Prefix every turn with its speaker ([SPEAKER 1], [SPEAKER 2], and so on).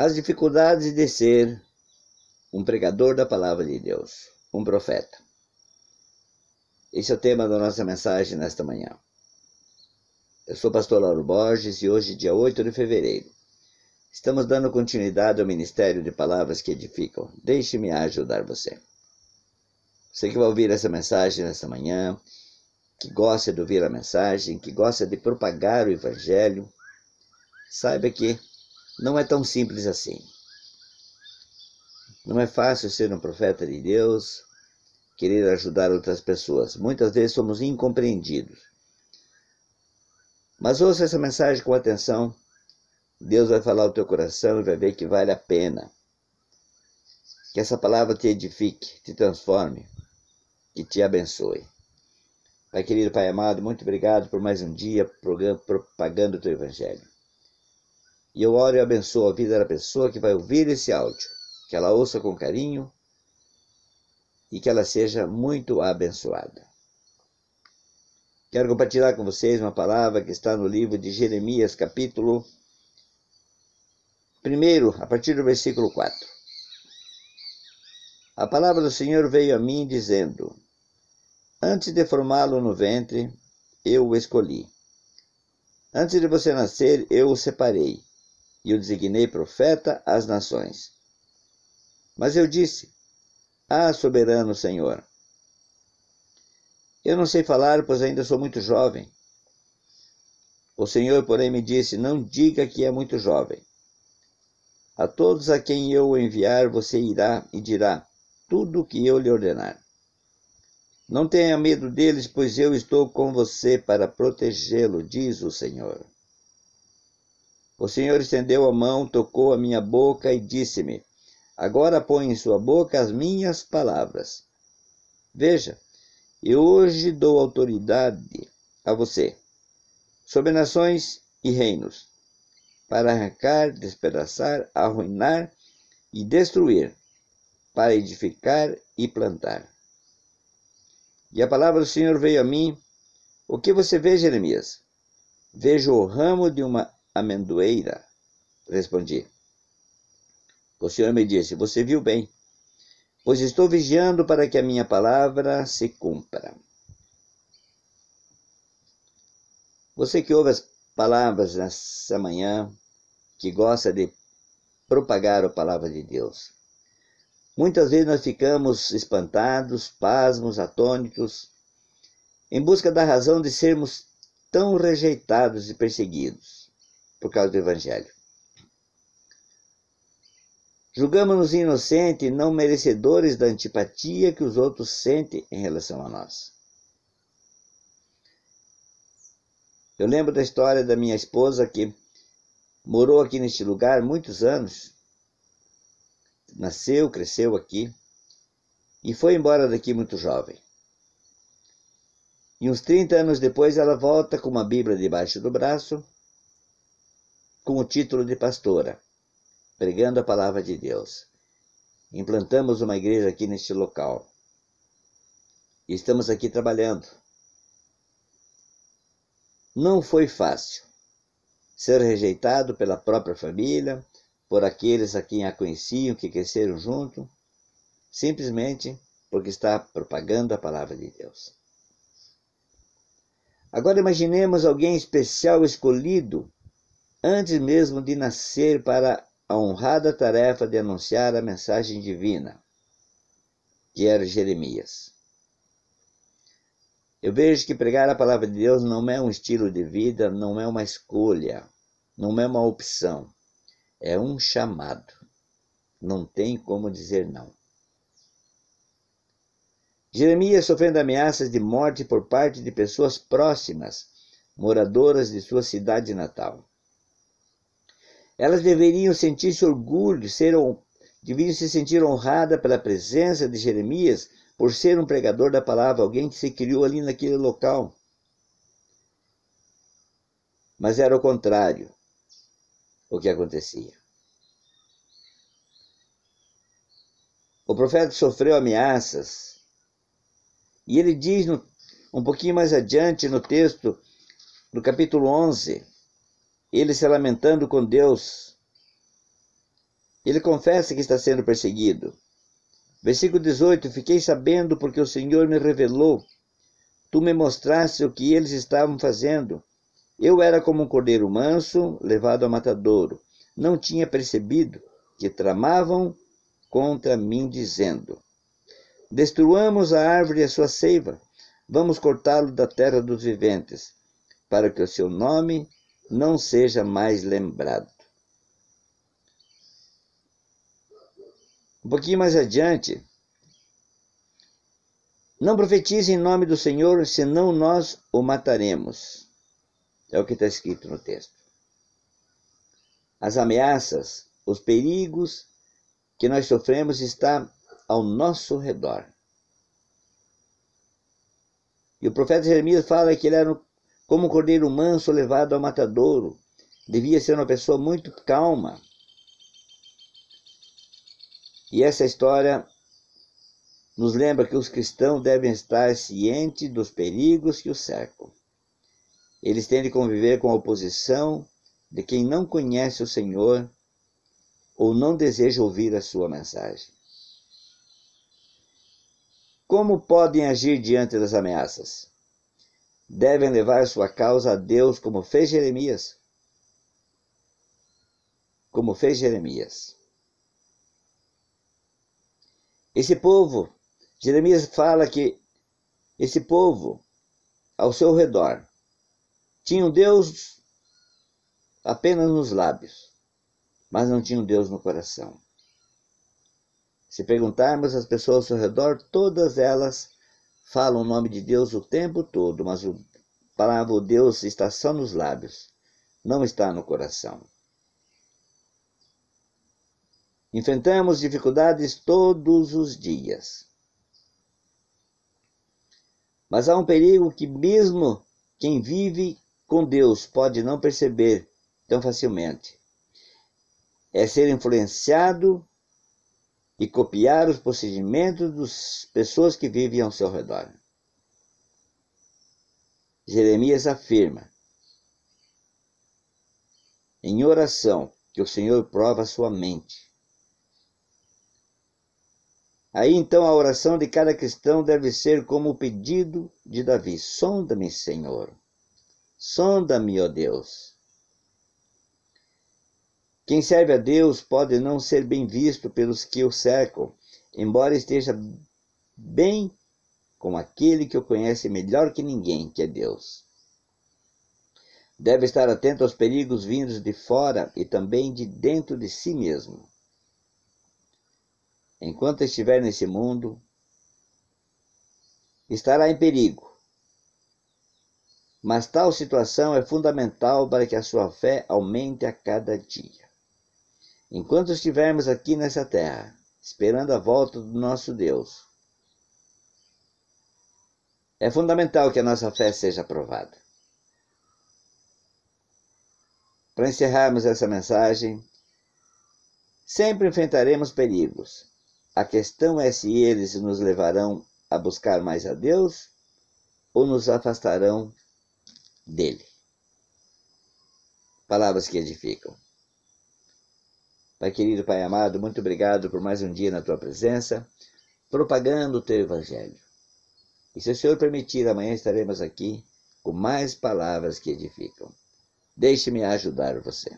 [SPEAKER 1] As dificuldades de ser um pregador da palavra de Deus, um profeta. Esse é o tema da nossa mensagem nesta manhã. Eu sou o pastor Lauro Borges e hoje, dia 8 de fevereiro, estamos dando continuidade ao ministério de palavras que edificam. Deixe-me ajudar você. Você que vai ouvir essa mensagem nesta manhã, que gosta de ouvir a mensagem, que gosta de propagar o evangelho, saiba que não é tão simples assim. Não é fácil ser um profeta de Deus, querer ajudar outras pessoas. Muitas vezes somos incompreendidos. Mas ouça essa mensagem com atenção. Deus vai falar ao teu coração e vai ver que vale a pena. Que essa palavra te edifique, te transforme, que te abençoe. Pai querido, Pai amado, muito obrigado por mais um dia propagando o teu evangelho. E eu oro e abençoo a vida da pessoa que vai ouvir esse áudio, que ela ouça com carinho e que ela seja muito abençoada. Quero compartilhar com vocês uma palavra que está no livro de Jeremias, capítulo 1, a partir do versículo 4. A palavra do Senhor veio a mim dizendo: Antes de formá-lo no ventre, eu o escolhi. Antes de você nascer, eu o separei e o designei profeta às nações. Mas eu disse: Ah, soberano Senhor, eu não sei falar, pois ainda sou muito jovem. O Senhor, porém, me disse: Não diga que é muito jovem. A todos a quem eu enviar, você irá e dirá tudo o que eu lhe ordenar. Não tenha medo deles, pois eu estou com você para protegê-lo, diz o Senhor. O Senhor estendeu a mão, tocou a minha boca e disse-me: Agora põe em sua boca as minhas palavras. Veja, eu hoje dou autoridade a você sobre nações e reinos, para arrancar, despedaçar, arruinar e destruir, para edificar e plantar. E a palavra do Senhor veio a mim. O que você vê, Jeremias? Vejo o ramo de uma amendoeira? Respondi. O Senhor me disse: Você viu bem, pois estou vigiando para que a minha palavra se cumpra. Você que ouve as palavras nessa manhã, que gosta de propagar a palavra de Deus. Muitas vezes nós ficamos espantados, pasmos, atônitos, em busca da razão de sermos tão rejeitados e perseguidos por causa do Evangelho. Julgamos-nos inocentes não merecedores da antipatia que os outros sentem em relação a nós. Eu lembro da história da minha esposa que morou aqui neste lugar muitos anos, nasceu, cresceu aqui e foi embora daqui muito jovem. E uns 30 anos depois ela volta com uma Bíblia debaixo do braço com o título de pastora, pregando a palavra de Deus. Implantamos uma igreja aqui neste local. E estamos aqui trabalhando. Não foi fácil ser rejeitado pela própria família, por aqueles a quem a conheciam, que cresceram junto, simplesmente porque está propagando a palavra de Deus. Agora imaginemos alguém especial escolhido antes mesmo de nascer para a honrada tarefa de anunciar a mensagem divina, que era Jeremias. Eu vejo que pregar a palavra de Deus não é um estilo de vida, não é uma escolha, não é uma opção, é um chamado. Não tem como dizer não. Jeremias sofrendo ameaças de morte por parte de pessoas próximas, moradoras de sua cidade natal. Elas deveriam sentir-se orgulho, ser, deveriam se sentir honradas pela presença de Jeremias por ser um pregador da palavra, alguém que se criou ali naquele local. Mas era o contrário o que acontecia. O profeta sofreu ameaças. E ele diz no, um pouquinho mais adiante no texto, no capítulo 11, ele se lamentando com Deus. Ele confessa que está sendo perseguido. Versículo 18: Fiquei sabendo porque o Senhor me revelou. Tu me mostraste o que eles estavam fazendo. Eu era como um cordeiro manso, levado ao matadouro. Não tinha percebido que tramavam contra mim, dizendo: Destruamos a árvore e a sua seiva, vamos cortá-lo da terra dos viventes, para que o seu nome não seja mais lembrado. Um pouquinho mais adiante, não profetize em nome do Senhor, senão nós o mataremos. É o que está escrito no texto. As ameaças, os perigos que nós sofremos está ao nosso redor. E o profeta Jeremias fala que ele era como um cordeiro manso levado ao matadouro. Devia ser uma pessoa muito calma. E essa história nos lembra que os cristãos devem estar cientes dos perigos que os cercam. Eles têm de conviver com a oposição de quem não conhece o Senhor ou não deseja ouvir a sua mensagem. Como podem agir diante das ameaças? Devem levar sua causa a Deus, como fez Jeremias. Como fez Jeremias. Esse povo, Jeremias fala que esse povo, ao seu redor, tinha um Deus apenas nos lábios, mas não tinha um Deus no coração. Se perguntarmos às pessoas ao redor, todas elas falam o nome de Deus o tempo todo, mas a palavra Deus está só nos lábios, não está no coração. Enfrentamos dificuldades todos os dias. Mas há um perigo que, mesmo quem vive com Deus, pode não perceber tão facilmente. É ser influenciado e copiar os procedimentos das pessoas que vivem ao seu redor. Jeremias afirma em oração que o Senhor prova a sua mente. Aí então a oração de cada cristão deve ser como o pedido de Davi: Sonda-me, Senhor. Sonda-me, ó Deus quem serve a Deus pode não ser bem visto pelos que o cercam, embora esteja bem com aquele que o conhece melhor que ninguém, que é Deus. Deve estar atento aos perigos vindos de fora e também de dentro de si mesmo. Enquanto estiver nesse mundo, estará em perigo. Mas tal situação é fundamental para que a sua fé aumente a cada dia. Enquanto estivermos aqui nessa terra, esperando a volta do nosso Deus, é fundamental que a nossa fé seja aprovada. Para encerrarmos essa mensagem, sempre enfrentaremos perigos. A questão é se eles nos levarão a buscar mais a Deus ou nos afastarão dele. Palavras que edificam. Pai querido, Pai amado, muito obrigado por mais um dia na tua presença, propagando o teu evangelho. E se o Senhor permitir, amanhã estaremos aqui com mais palavras que edificam. Deixe-me ajudar você.